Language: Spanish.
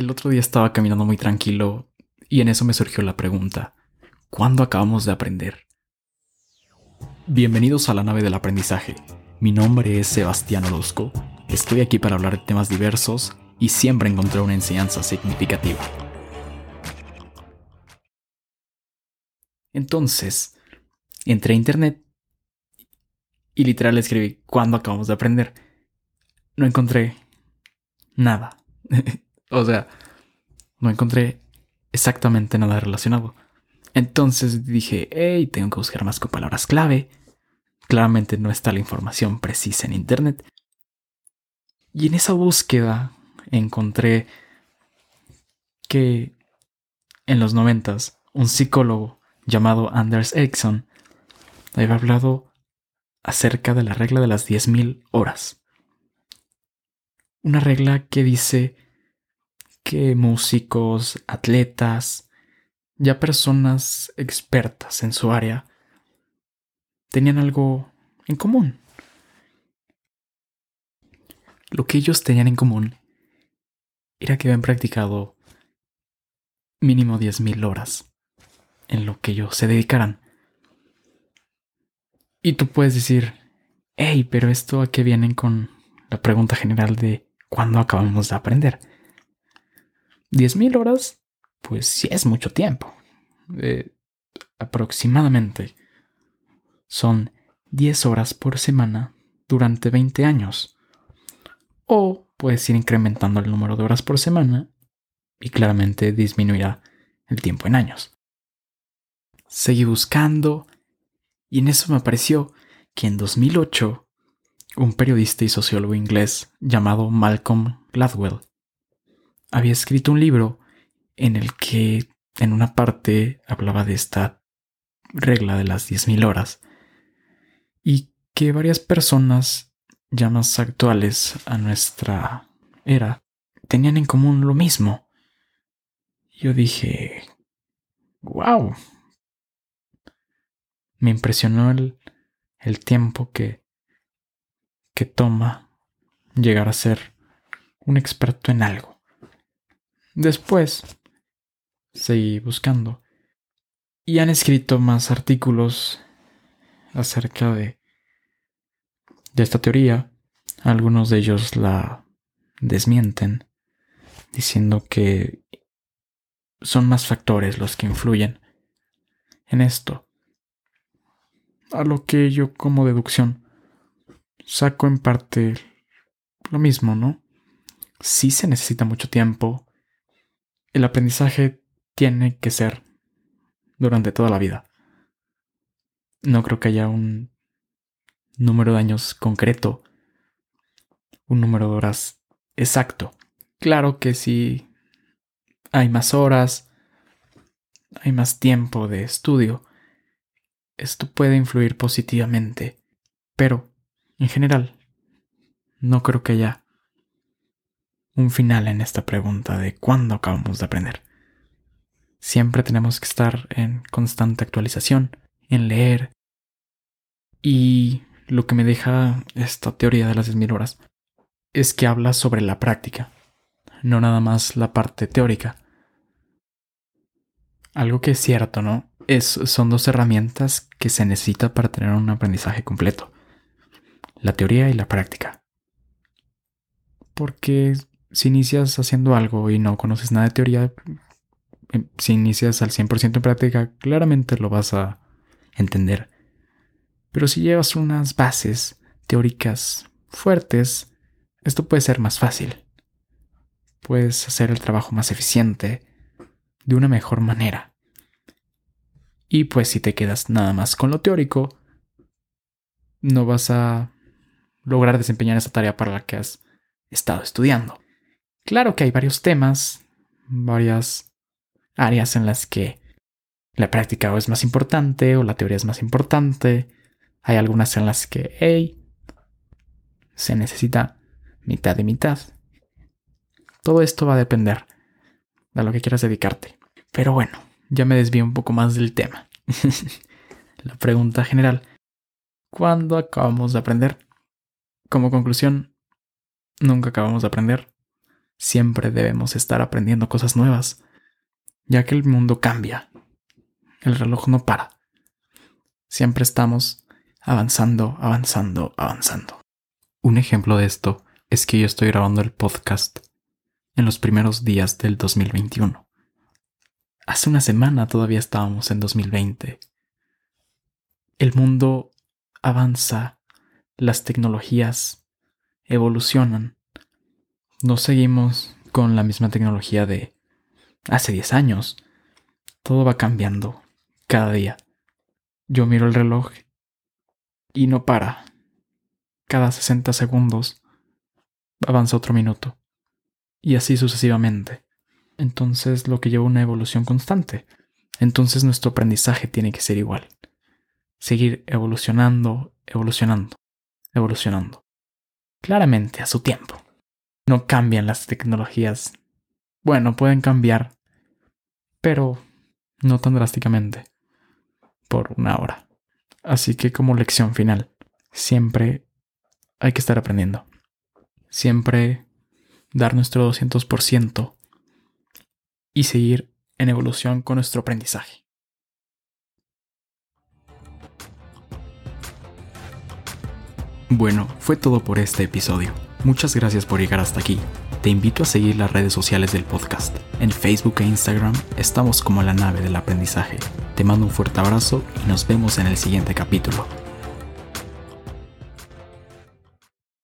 El otro día estaba caminando muy tranquilo y en eso me surgió la pregunta, ¿cuándo acabamos de aprender? Bienvenidos a la nave del aprendizaje. Mi nombre es Sebastián Orozco. Estoy aquí para hablar de temas diversos y siempre encontré una enseñanza significativa. Entonces, entré a internet y literal escribí ¿cuándo acabamos de aprender? No encontré nada. o sea, no encontré exactamente nada relacionado. Entonces dije, hey, tengo que buscar más con palabras clave. Claramente no está la información precisa en Internet. Y en esa búsqueda encontré que en los noventas un psicólogo llamado Anders Ericsson había hablado acerca de la regla de las 10.000 horas. Una regla que dice que músicos, atletas, ya personas expertas en su área, tenían algo en común. Lo que ellos tenían en común era que habían practicado mínimo 10.000 horas en lo que ellos se dedicaran. Y tú puedes decir, hey, pero esto a qué vienen con la pregunta general de cuándo acabamos de aprender. 10.000 horas, pues sí es mucho tiempo. Eh, aproximadamente son 10 horas por semana durante 20 años. O puedes ir incrementando el número de horas por semana y claramente disminuirá el tiempo en años. Seguí buscando y en eso me pareció que en 2008 un periodista y sociólogo inglés llamado Malcolm Gladwell había escrito un libro en el que en una parte hablaba de esta regla de las 10.000 horas y que varias personas ya más actuales a nuestra era tenían en común lo mismo. Yo dije, wow. Me impresionó el, el tiempo que, que toma llegar a ser un experto en algo. Después, seguí buscando y han escrito más artículos acerca de, de esta teoría. Algunos de ellos la desmienten, diciendo que son más factores los que influyen en esto. A lo que yo como deducción saco en parte lo mismo, ¿no? Sí se necesita mucho tiempo, el aprendizaje tiene que ser durante toda la vida. No creo que haya un número de años concreto, un número de horas exacto. Claro que si hay más horas, hay más tiempo de estudio, esto puede influir positivamente, pero en general no creo que haya un final en esta pregunta de cuándo acabamos de aprender. Siempre tenemos que estar en constante actualización, en leer. Y lo que me deja esta teoría de las 10.000 horas es que habla sobre la práctica, no nada más la parte teórica. Algo que es cierto, ¿no? Es, son dos herramientas que se necesita para tener un aprendizaje completo. La teoría y la práctica. Porque si inicias haciendo algo y no conoces nada de teoría, em, si inicias al 100% en práctica, claramente lo vas a entender. Pero si llevas unas bases teóricas fuertes, esto puede ser más fácil. Puedes hacer el trabajo más eficiente, de una mejor manera. Y pues si te quedas nada más con lo teórico, no vas a lograr desempeñar esa tarea para la que has estado estudiando. Claro que hay varios temas, varias áreas en las que la práctica es más importante o la teoría es más importante. Hay algunas en las que, hey, se necesita mitad de mitad. Todo esto va a depender de lo que quieras dedicarte. Pero bueno, ya me desvío un poco más del tema. la pregunta general, ¿cuándo acabamos de aprender? Como conclusión, nunca acabamos de aprender siempre debemos estar aprendiendo cosas nuevas, ya que el mundo cambia. El reloj no para. Siempre estamos avanzando, avanzando, avanzando. Un ejemplo de esto es que yo estoy grabando el podcast en los primeros días del 2021. Hace una semana todavía estábamos en 2020. El mundo avanza, las tecnologías evolucionan. No seguimos con la misma tecnología de hace 10 años. Todo va cambiando cada día. Yo miro el reloj y no para. Cada 60 segundos avanza otro minuto. Y así sucesivamente. Entonces lo que lleva una evolución constante. Entonces nuestro aprendizaje tiene que ser igual. Seguir evolucionando, evolucionando, evolucionando. Claramente a su tiempo. No cambian las tecnologías. Bueno, pueden cambiar, pero no tan drásticamente. Por una hora. Así que como lección final, siempre hay que estar aprendiendo. Siempre dar nuestro 200% y seguir en evolución con nuestro aprendizaje. Bueno, fue todo por este episodio. Muchas gracias por llegar hasta aquí. Te invito a seguir las redes sociales del podcast. En Facebook e Instagram estamos como la nave del aprendizaje. Te mando un fuerte abrazo y nos vemos en el siguiente capítulo.